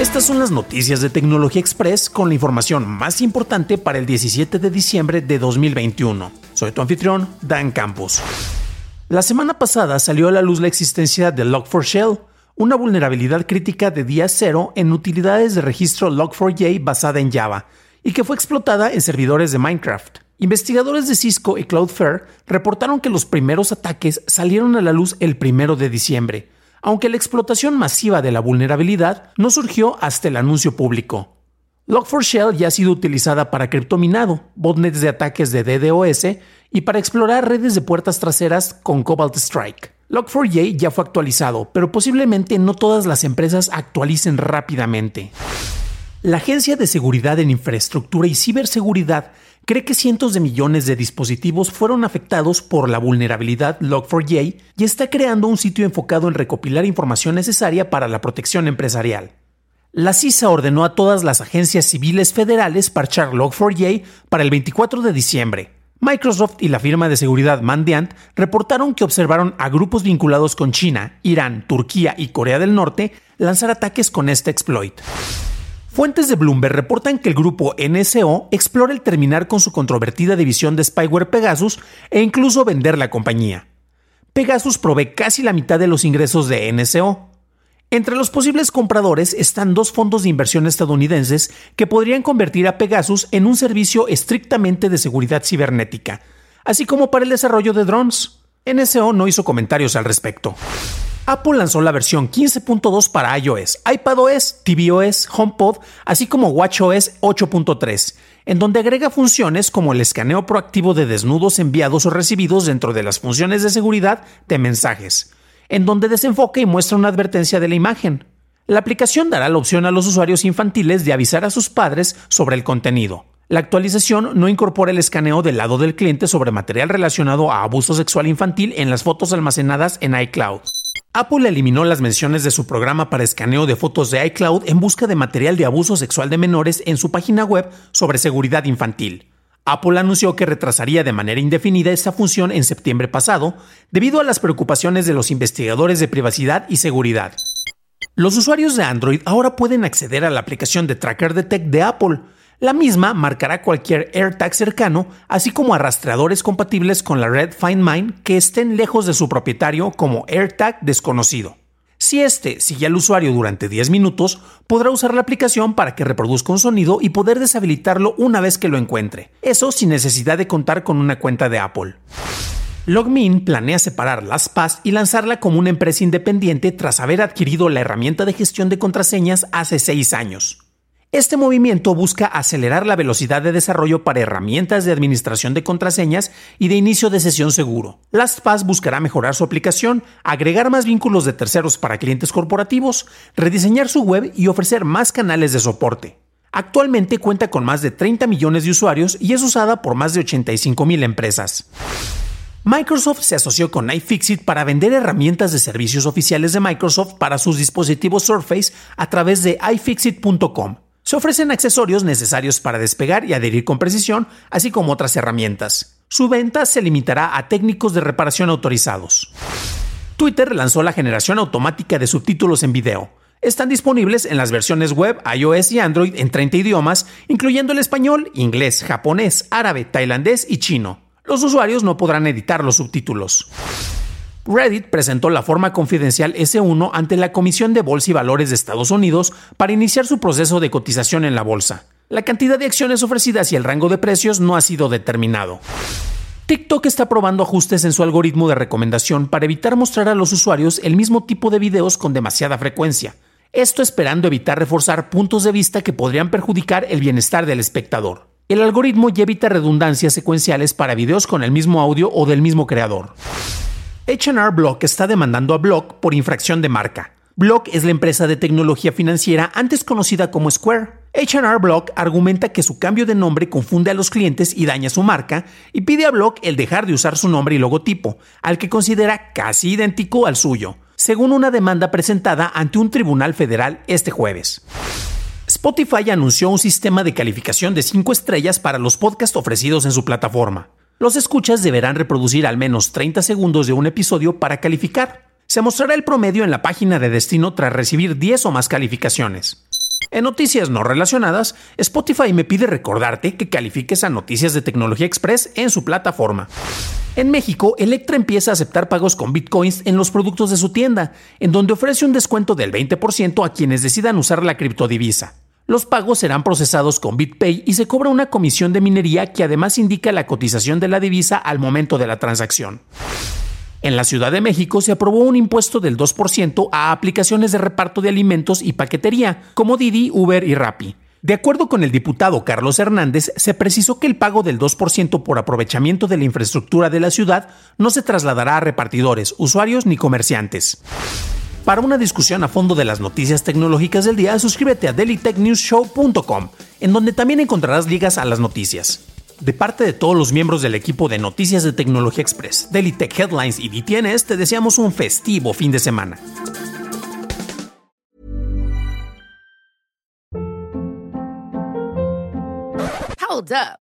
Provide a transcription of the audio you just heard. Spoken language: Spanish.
Estas son las noticias de Tecnología Express con la información más importante para el 17 de diciembre de 2021. Soy tu anfitrión, Dan Campos. La semana pasada salió a la luz la existencia de Log4Shell, una vulnerabilidad crítica de día cero en utilidades de registro Log4j basada en Java, y que fue explotada en servidores de Minecraft. Investigadores de Cisco y Cloudflare reportaron que los primeros ataques salieron a la luz el primero de diciembre, aunque la explotación masiva de la vulnerabilidad no surgió hasta el anuncio público. Log4Shell ya ha sido utilizada para criptominado, botnets de ataques de DDoS y para explorar redes de puertas traseras con Cobalt Strike. Log4j ya fue actualizado, pero posiblemente no todas las empresas actualicen rápidamente. La Agencia de Seguridad en Infraestructura y Ciberseguridad cree que cientos de millones de dispositivos fueron afectados por la vulnerabilidad Log4j y está creando un sitio enfocado en recopilar información necesaria para la protección empresarial. La CISA ordenó a todas las agencias civiles federales parchar Log4j para el 24 de diciembre. Microsoft y la firma de seguridad Mandiant reportaron que observaron a grupos vinculados con China, Irán, Turquía y Corea del Norte lanzar ataques con este exploit. Fuentes de Bloomberg reportan que el grupo NSO explora el terminar con su controvertida división de spyware Pegasus e incluso vender la compañía. Pegasus provee casi la mitad de los ingresos de NSO. Entre los posibles compradores están dos fondos de inversión estadounidenses que podrían convertir a Pegasus en un servicio estrictamente de seguridad cibernética, así como para el desarrollo de drones. NSO no hizo comentarios al respecto. Apple lanzó la versión 15.2 para iOS, iPadOS, tvOS, HomePod, así como watchOS 8.3, en donde agrega funciones como el escaneo proactivo de desnudos enviados o recibidos dentro de las funciones de seguridad de mensajes, en donde desenfoca y muestra una advertencia de la imagen. La aplicación dará la opción a los usuarios infantiles de avisar a sus padres sobre el contenido. La actualización no incorpora el escaneo del lado del cliente sobre material relacionado a abuso sexual infantil en las fotos almacenadas en iCloud. Apple eliminó las menciones de su programa para escaneo de fotos de iCloud en busca de material de abuso sexual de menores en su página web sobre seguridad infantil. Apple anunció que retrasaría de manera indefinida esta función en septiembre pasado, debido a las preocupaciones de los investigadores de privacidad y seguridad. Los usuarios de Android ahora pueden acceder a la aplicación de Tracker Detect de Apple, la misma marcará cualquier AirTag cercano, así como a rastreadores compatibles con la red Find Mine que estén lejos de su propietario como AirTag desconocido. Si este sigue al usuario durante 10 minutos, podrá usar la aplicación para que reproduzca un sonido y poder deshabilitarlo una vez que lo encuentre. Eso sin necesidad de contar con una cuenta de Apple. Logmin planea separar LastPass y lanzarla como una empresa independiente tras haber adquirido la herramienta de gestión de contraseñas hace 6 años. Este movimiento busca acelerar la velocidad de desarrollo para herramientas de administración de contraseñas y de inicio de sesión seguro. LastPass buscará mejorar su aplicación, agregar más vínculos de terceros para clientes corporativos, rediseñar su web y ofrecer más canales de soporte. Actualmente cuenta con más de 30 millones de usuarios y es usada por más de 85 mil empresas. Microsoft se asoció con iFixit para vender herramientas de servicios oficiales de Microsoft para sus dispositivos Surface a través de iFixit.com. Se ofrecen accesorios necesarios para despegar y adherir con precisión, así como otras herramientas. Su venta se limitará a técnicos de reparación autorizados. Twitter lanzó la generación automática de subtítulos en video. Están disponibles en las versiones web, iOS y Android en 30 idiomas, incluyendo el español, inglés, japonés, árabe, tailandés y chino. Los usuarios no podrán editar los subtítulos. Reddit presentó la forma confidencial S1 ante la Comisión de Bolsa y Valores de Estados Unidos para iniciar su proceso de cotización en la bolsa. La cantidad de acciones ofrecidas y el rango de precios no ha sido determinado. TikTok está probando ajustes en su algoritmo de recomendación para evitar mostrar a los usuarios el mismo tipo de videos con demasiada frecuencia. Esto esperando evitar reforzar puntos de vista que podrían perjudicar el bienestar del espectador. El algoritmo ya evita redundancias secuenciales para videos con el mismo audio o del mismo creador. HR Block está demandando a Block por infracción de marca. Block es la empresa de tecnología financiera antes conocida como Square. HR Block argumenta que su cambio de nombre confunde a los clientes y daña su marca y pide a Block el dejar de usar su nombre y logotipo, al que considera casi idéntico al suyo, según una demanda presentada ante un tribunal federal este jueves. Spotify anunció un sistema de calificación de 5 estrellas para los podcasts ofrecidos en su plataforma. Los escuchas deberán reproducir al menos 30 segundos de un episodio para calificar. Se mostrará el promedio en la página de destino tras recibir 10 o más calificaciones. En noticias no relacionadas, Spotify me pide recordarte que califiques a Noticias de Tecnología Express en su plataforma. En México, Electra empieza a aceptar pagos con bitcoins en los productos de su tienda, en donde ofrece un descuento del 20% a quienes decidan usar la criptodivisa. Los pagos serán procesados con BitPay y se cobra una comisión de minería que además indica la cotización de la divisa al momento de la transacción. En la Ciudad de México se aprobó un impuesto del 2% a aplicaciones de reparto de alimentos y paquetería, como Didi, Uber y Rappi. De acuerdo con el diputado Carlos Hernández, se precisó que el pago del 2% por aprovechamiento de la infraestructura de la ciudad no se trasladará a repartidores, usuarios ni comerciantes. Para una discusión a fondo de las noticias tecnológicas del día, suscríbete a dailytechnewsshow.com, en donde también encontrarás ligas a las noticias. De parte de todos los miembros del equipo de Noticias de Tecnología Express, Daily Tech Headlines y DTNS, te deseamos un festivo fin de semana. Hold up.